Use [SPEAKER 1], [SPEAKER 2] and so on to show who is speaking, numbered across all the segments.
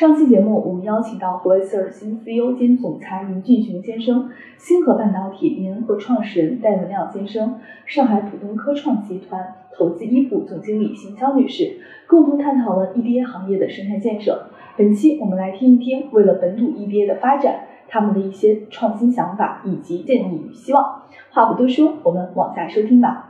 [SPEAKER 1] 上期节目，我们邀请到格雷斯尔新 CEO 兼总裁林俊雄先生，星河半导体联合创始人戴文亮先生，上海浦东科创集团投资一部总经理邢潇女士，共同探讨了 EDA 行业的生态建设。本期我们来听一听，为了本土 EDA 的发展，他们的一些创新想法以及建议与希望。话不多说，我们往下收听吧。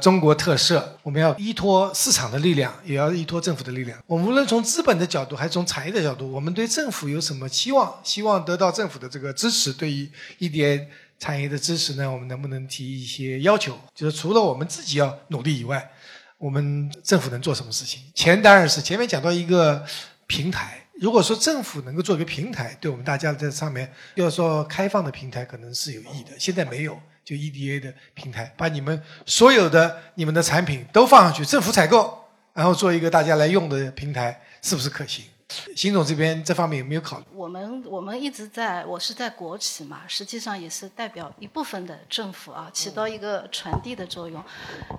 [SPEAKER 2] 中国特色，我们要依托市场的力量，也要依托政府的力量。我们无论从资本的角度，还是从产业的角度，我们对政府有什么期望？希望得到政府的这个支持。对于 EDA 产业的支持呢，我们能不能提一些要求？就是除了我们自己要努力以外，我们政府能做什么事情？钱当然是前面讲到一个平台。如果说政府能够做一个平台，对我们大家在上面要说开放的平台，可能是有益的。现在没有。就 EDA 的平台，把你们所有的你们的产品都放上去，政府采购，然后做一个大家来用的平台，是不是可行？邢总这边这方面有没有考虑？
[SPEAKER 3] 我们我们一直在，我是在国企嘛，实际上也是代表一部分的政府啊，起到一个传递的作用。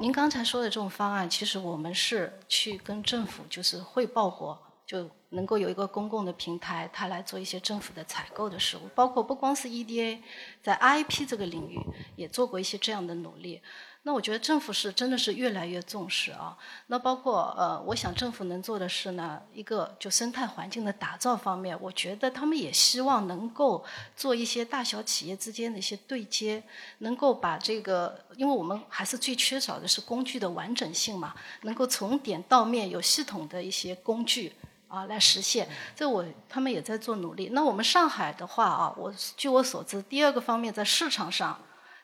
[SPEAKER 3] 您刚才说的这种方案，其实我们是去跟政府就是汇报过。就能够有一个公共的平台，它来做一些政府的采购的事务，包括不光是 EDA，在 IP 这个领域也做过一些这样的努力。那我觉得政府是真的是越来越重视啊。那包括呃，我想政府能做的是呢，一个就生态环境的打造方面，我觉得他们也希望能够做一些大小企业之间的一些对接，能够把这个，因为我们还是最缺少的是工具的完整性嘛，能够从点到面有系统的一些工具。啊，来实现，这我他们也在做努力。那我们上海的话啊，我据我所知，第二个方面在市场上，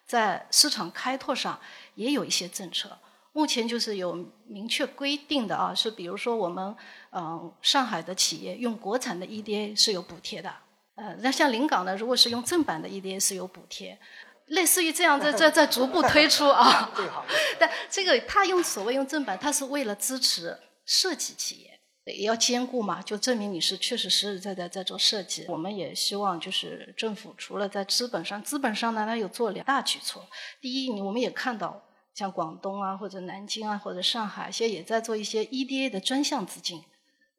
[SPEAKER 3] 在市场开拓上也有一些政策。目前就是有明确规定的啊，是比如说我们嗯上海的企业用国产的 EDA 是有补贴的，呃，那像临港呢，如果是用正版的 EDA 是有补贴，类似于这样在在在逐步推出啊。但这个他用所谓用正版，他是为了支持设计企业。也要兼顾嘛，就证明你是确实实实在在在做设计。我们也希望就是政府除了在资本上，资本上呢，它有做两大举措。第一，我们也看到像广东啊，或者南京啊，或者上海，现在也在做一些 EDA 的专项资金，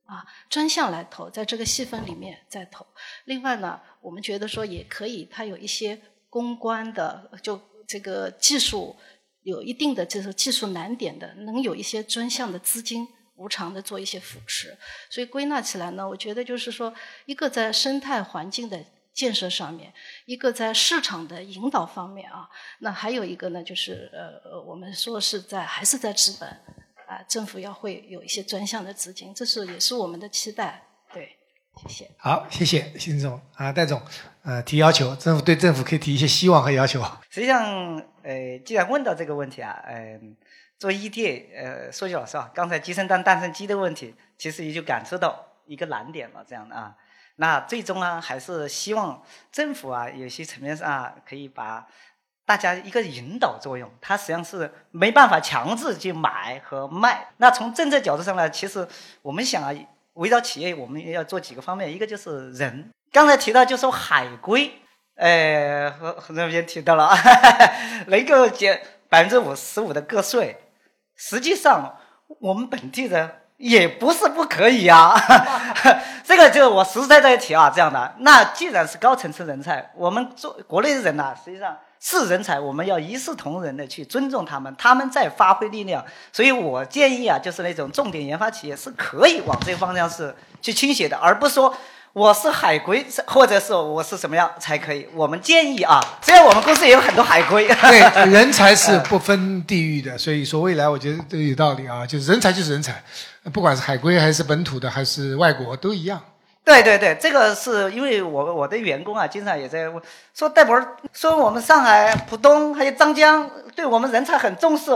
[SPEAKER 3] 啊，专项来投，在这个细分里面再投。另外呢，我们觉得说也可以，它有一些公关的，就这个技术有一定的就是技术难点的，能有一些专项的资金。无偿的做一些扶持，所以归纳起来呢，我觉得就是说，一个在生态环境的建设上面，一个在市场的引导方面啊，那还有一个呢，就是呃，我们说是在还是在资本啊，政府要会有一些专项的资金，这是也是我们的期待。对，谢谢。
[SPEAKER 2] 好，谢谢辛总啊，戴总，呃，提要求，政府对政府可以提一些希望和要求。
[SPEAKER 4] 实际上，呃，既然问到这个问题啊，嗯。做 EDA，呃，说句老实话，刚才集成当诞生机的问题，其实也就感受到一个难点了，这样的啊。那最终呢，还是希望政府啊，有些层面上啊，可以把大家一个引导作用，它实际上是没办法强制去买和卖。那从政策角度上呢，其实我们想啊，围绕企业，我们要做几个方面，一个就是人。刚才提到就说海归，呃，和和那边提到了，能够减百分之五十五的个税。实际上，我们本地人也不是不可以呀。这个就是我实实在在提啊，这样的。那既然是高层次人才，我们做国内的人呢，实际上是人才，我们要一视同仁的去尊重他们，他们在发挥力量。所以我建议啊，就是那种重点研发企业是可以往这个方向是去倾斜的，而不是说。我是海归，或者是我是什么样才可以？我们建议啊，虽然我们公司也有很多海归，
[SPEAKER 2] 对，人才是不分地域的，所以说未来我觉得都有道理啊，就是人才就是人才，不管是海归还是本土的还是外国都一样。
[SPEAKER 4] 对对对，这个是因为我我的员工啊，经常也在问，说戴博说我们上海浦东还有张江对我们人才很重视，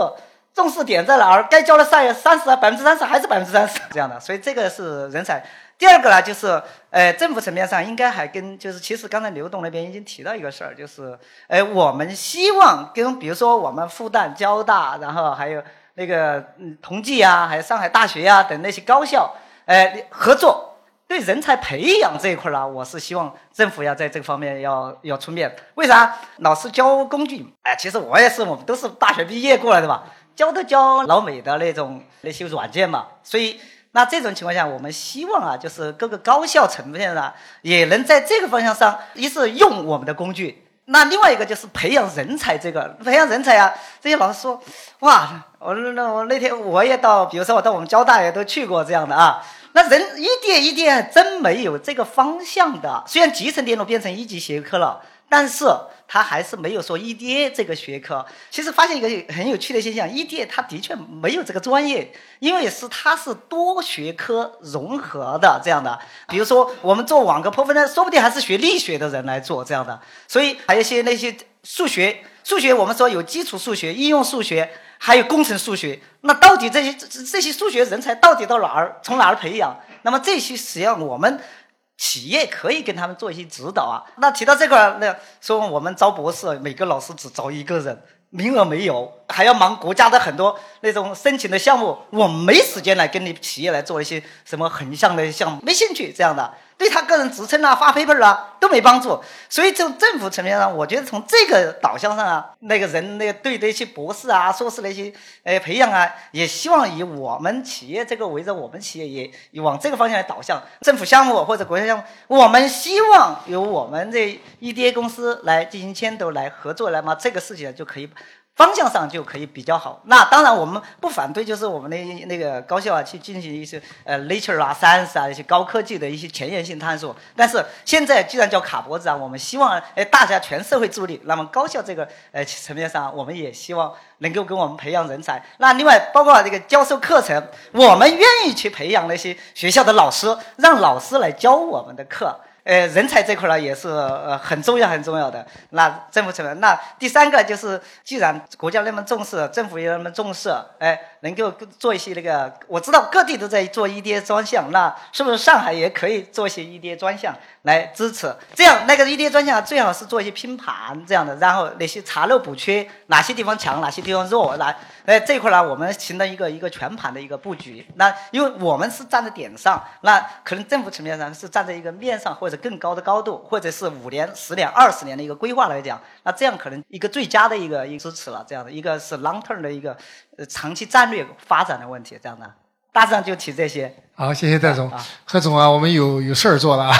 [SPEAKER 4] 重视点在哪儿？该交的税三十啊，百分之三十还是百分之三十这样的，所以这个是人才。第二个呢，就是呃，政府层面上应该还跟就是，其实刚才刘董那边已经提到一个事儿，就是呃，我们希望跟比如说我们复旦、交大，然后还有那个嗯同济啊，还有上海大学呀、等那些高校，呃，合作。对人才培养这一块儿呢，我是希望政府要在这方面要要出面。为啥？老师教工具，哎，其实我也是，我们都是大学毕业过来的吧，教都教老美的那种那些软件嘛，所以。那这种情况下，我们希望啊，就是各个高校层面上也能在这个方向上，一是用我们的工具，那另外一个就是培养人才。这个培养人才啊，这些老师说，哇，我那我那天我也到，比如说我到我们交大也都去过这样的啊。那人一点一点真没有这个方向的，虽然集成电路变成一级学科了，但是它还是没有说 EDA 这个学科。其实发现一个很有趣的现象，EDA 它的确没有这个专业，因为是它是多学科融合的这样的。比如说我们做网格破分呢，说不定还是学力学的人来做这样的。所以还有一些那些数学，数学我们说有基础数学、应用数学。还有工程数学，那到底这些这这些数学人才到底到哪儿？从哪儿培养？那么这些实际上我们企业可以跟他们做一些指导啊。那提到这块，那说我们招博士，每个老师只招一个人，名额没有，还要忙国家的很多那种申请的项目，我没时间来跟你企业来做一些什么横向的项目，没兴趣这样的。对他个人职称啊、发 paper 啊都没帮助，所以从政府层面上，我觉得从这个导向上啊，那个人那个对那些博士啊、硕士那些呃培养啊，也希望以我们企业这个围着我们企业也往这个方向来导向，政府项目或者国家项目，我们希望由我们这 EDA 公司来进行牵头来合作来嘛，这个事情就可以。方向上就可以比较好。那当然，我们不反对，就是我们那那个高校啊，去进行一些呃 Nature 啊、Science 啊一些高科技的一些前沿性探索。但是现在既然叫卡脖子啊，我们希望哎大家全社会助力。那么高校这个呃层面上，我们也希望能够给我们培养人才。那另外包括这个教授课程，我们愿意去培养那些学校的老师，让老师来教我们的课。呃，人才这块呢也是呃很重要很重要的。那政府层面，那第三个就是，既然国家那么重视，政府也那么重视，哎，能够做一些那个，我知道各地都在做 EDA 专项，那是不是上海也可以做一些 EDA 专项来支持？这样那个 EDA 专项最好是做一些拼盘这样的，然后那些查漏补缺，哪些地方强，哪些地方弱，来，哎这块呢我们形成一个一个全盘的一个布局。那因为我们是站在点上，那可能政府层面上是站在一个面上或者。更高的高度，或者是五年、十年、二十年的一个规划来讲，那这样可能一个最佳的一个一个支持了。这样的一个是 long term 的一个呃长期战略发展的问题。这样的，大致上就提这些。
[SPEAKER 2] 好，谢谢戴总、贺总啊，我们有有事儿做了啊。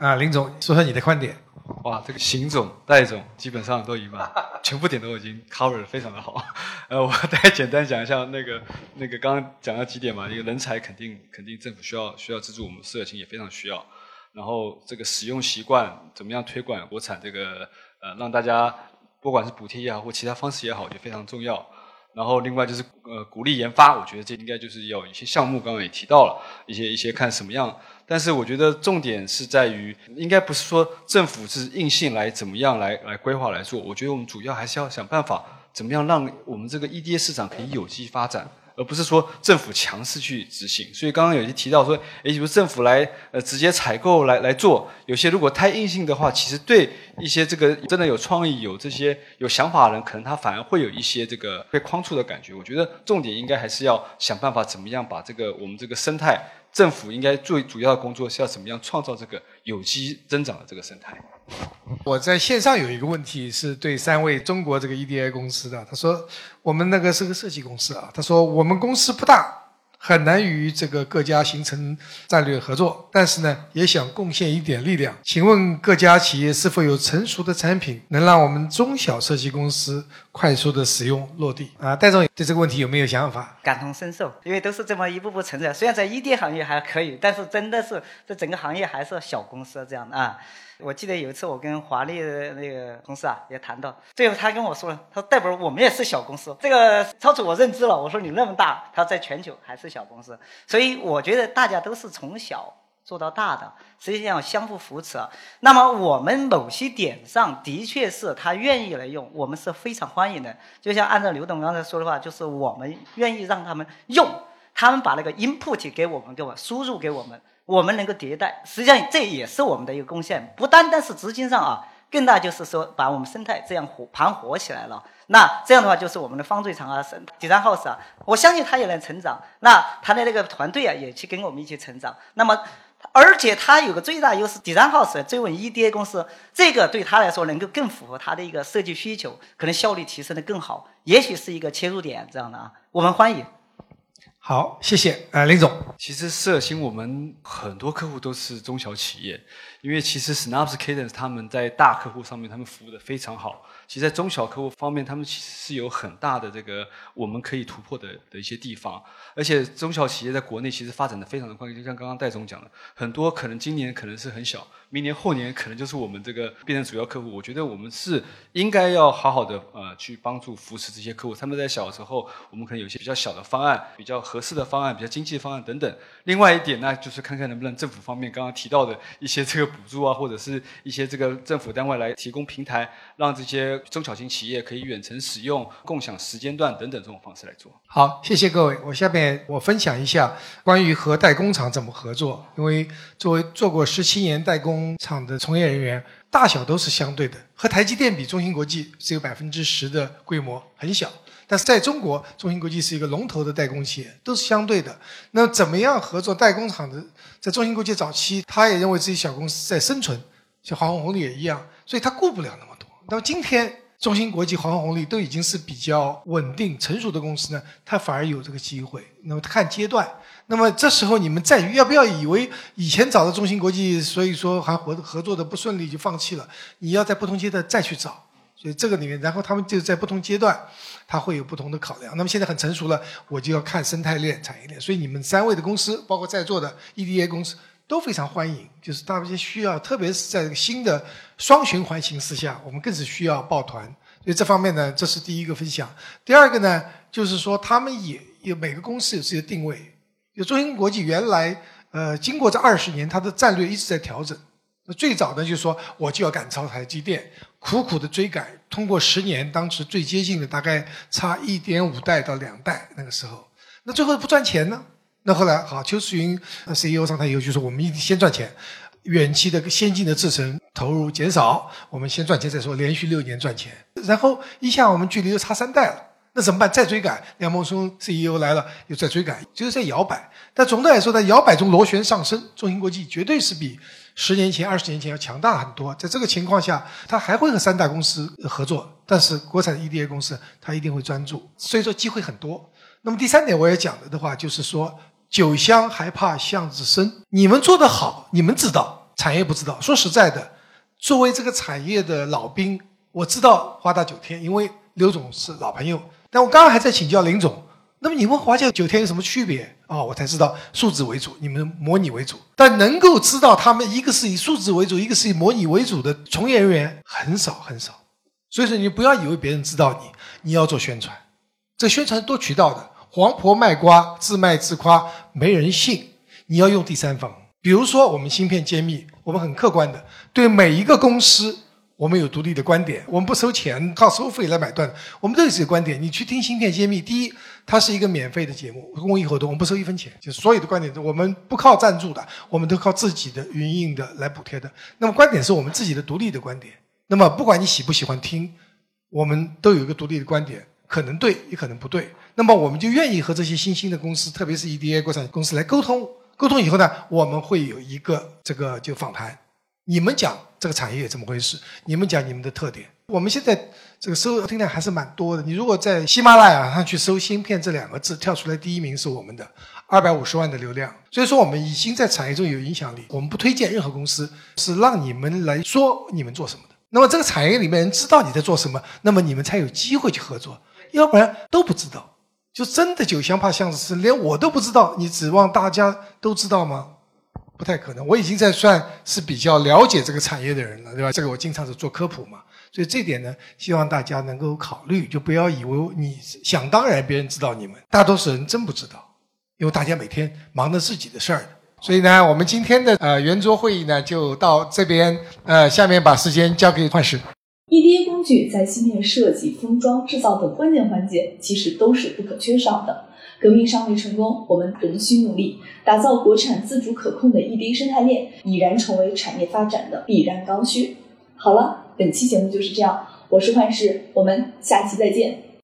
[SPEAKER 2] 啊，林总，说说你的观点。
[SPEAKER 5] 哇，这个邢总、戴总基本上都已经把全部点都已经 cover 非常的好。呃，我大概简单讲一下那个那个刚刚讲了几点嘛，一个人才肯定肯定政府需要需要资助，我们社青也非常需要。然后这个使用习惯怎么样推广国产这个呃让大家不管是补贴也好或其他方式也好，就非常重要。然后另外就是呃鼓励研发，我觉得这应该就是要一些项目，刚刚也提到了一些一些看什么样。但是我觉得重点是在于，应该不是说政府是硬性来怎么样来来规划来做。我觉得我们主要还是要想办法，怎么样让我们这个 EDA 市场可以有机发展。而不是说政府强势去执行，所以刚刚有些提到说，诶，比如政府来呃直接采购来来做，有些如果太硬性的话，其实对一些这个真的有创意、有这些有想法的人，可能他反而会有一些这个被框住的感觉。我觉得重点应该还是要想办法怎么样把这个我们这个生态，政府应该最主要的工作是要怎么样创造这个有机增长的这个生态。
[SPEAKER 2] 我在线上有一个问题是对三位中国这个 EDA 公司的，他说我们那个是个设计公司啊，他说我们公司不大。很难与这个各家形成战略合作，但是呢，也想贡献一点力量。请问各家企业是否有成熟的产品，能让我们中小设计公司快速的使用落地？啊，戴总对这个问题有没有想法？
[SPEAKER 4] 感同身受，因为都是这么一步步成长。虽然在 ED 行业还可以，但是真的是这整个行业还是小公司这样的啊。我记得有一次我跟华丽的那个同事啊也谈到，最后他跟我说了，他说戴博我们也是小公司，这个超出我认知了。我说你那么大，他在全球还是小公司，所以我觉得大家都是从小做到大的，实际上相互扶持。那么我们某些点上的确是他愿意来用，我们是非常欢迎的。就像按照刘董刚才说的话，就是我们愿意让他们用。他们把那个 input 给我们，给我输入给我们，我们能够迭代，实际上这也是我们的一个贡献，不单单是资金上啊，更大就是说把我们生态这样活盘活起来了。那这样的话，就是我们的方最长啊、第三 house 啊，我相信他也能成长。那他的那个团队啊，也去跟我们一起成长。那么，而且它有个最大优势，第三 house 追问 EDA 公司，这个对他来说能够更符合他的一个设计需求，可能效率提升的更好，也许是一个切入点这样的啊，我们欢迎。
[SPEAKER 2] 好，谢谢。呃，林总，
[SPEAKER 5] 其实社星我们很多客户都是中小企业，因为其实 Snaps Cadence 他们在大客户上面他们服务的非常好。其实，在中小客户方面，他们其实是有很大的这个我们可以突破的的一些地方。而且，中小企业在国内其实发展的非常的快，就像刚刚戴总讲的，很多可能今年可能是很小，明年后年可能就是我们这个变成主要客户。我觉得我们是应该要好好的呃去帮助扶持这些客户。他们在小的时候，我们可能有些比较小的方案、比较合适的方案、比较经济的方案等等。另外一点呢，就是看看能不能政府方面刚刚提到的一些这个补助啊，或者是一些这个政府单位来提供平台，让这些。中小型企业可以远程使用、共享时间段等等这种方式来做。
[SPEAKER 2] 好，谢谢各位。我下面我分享一下关于和代工厂怎么合作。因为作为做过十七年代工工厂的从业人员，大小都是相对的。和台积电比，中芯国际只有百分之十的规模，很小。但是在中国，中芯国际是一个龙头的代工企业，都是相对的。那怎么样合作？代工厂的在中芯国际早期，他也认为自己小公司在生存，像华虹红利也一样，所以他顾不了那么多。那么今天。中芯国际、华虹红利都已经是比较稳定、成熟的公司呢，它反而有这个机会。那么看阶段，那么这时候你们在要不要以为以前找的中芯国际，所以说还合合作的不顺利就放弃了？你要在不同阶段再去找，所以这个里面，然后他们就在不同阶段，他会有不同的考量。那么现在很成熟了，我就要看生态链、产业链。所以你们三位的公司，包括在座的 EDA 公司。都非常欢迎，就是大家需要，特别是在新的双循环形势下，我们更是需要抱团。所以这方面呢，这是第一个分享。第二个呢，就是说他们也有每个公司有自己的定位。就中芯国际原来，呃，经过这二十年，它的战略一直在调整。那最早呢，就是说我就要赶超台积电，苦苦的追赶，通过十年，当时最接近的大概差一点五代到两代那个时候，那最后不赚钱呢？那后来好，邱世云 CEO 上台以后就说，我们一定先赚钱，远期的先进的制程投入减少，我们先赚钱再说，连续六年赚钱，然后一下我们距离又差三代了，那怎么办？再追赶，梁孟松 CEO 来了又再追赶，就是在摇摆。但总的来说，在摇摆中螺旋上升，中芯国际绝对是比十年前、二十年前要强大很多。在这个情况下，它还会和三大公司合作，但是国产 EDA 公司它一定会专注，所以说机会很多。那么第三点我也讲了的话，就是说。酒香还怕巷子深，你们做得好，你们知道，产业不知道。说实在的，作为这个产业的老兵，我知道华大九天，因为刘总是老朋友。但我刚刚还在请教林总，那么你问华大九天有什么区别啊？我才知道数字为主，你们模拟为主。但能够知道他们一个是以数字为主，一个是以模拟为主的从业人员很少很少。所以说，你不要以为别人知道你，你要做宣传，这宣传多渠道的。黄婆卖瓜，自卖自夸，没人信。你要用第三方，比如说我们芯片揭秘，我们很客观的对每一个公司，我们有独立的观点，我们不收钱，靠收费来买断，我们都有自己的观点。你去听芯片揭秘，第一，它是一个免费的节目，公益活动，我们不收一分钱，就所有的观点，我们不靠赞助的，我们都靠自己的运营的来补贴的。那么观点是我们自己的独立的观点。那么不管你喜不喜欢听，我们都有一个独立的观点。可能对，也可能不对。那么我们就愿意和这些新兴的公司，特别是 EDA 国产公司来沟通。沟通以后呢，我们会有一个这个就访谈。你们讲这个产业怎么回事？你们讲你们的特点。我们现在这个收听量还是蛮多的。你如果在喜马拉雅上去搜“芯片”这两个字，跳出来第一名是我们的，二百五十万的流量。所以说我们已经在产业中有影响力。我们不推荐任何公司，是让你们来说你们做什么的。那么这个产业里面人知道你在做什么，那么你们才有机会去合作。要不然都不知道，就真的酒香怕巷子深，连我都不知道，你指望大家都知道吗？不太可能。我已经在算是比较了解这个产业的人了，对吧？这个我经常是做科普嘛，所以这点呢，希望大家能够考虑，就不要以为你想当然别人知道你们，大多数人真不知道，因为大家每天忙着自己的事儿。所以呢，我们今天的呃圆桌会议呢就到这边，呃，下面把时间交给幻石。
[SPEAKER 1] EDA 工具在芯片设计、封装、制造等关键环节其实都是不可缺少的。革命尚未成功，我们仍需努力，打造国产自主可控的 EDA 生态链，已然成为产业发展的必然刚需。好了，本期节目就是这样，我是幻视，我们下期再见。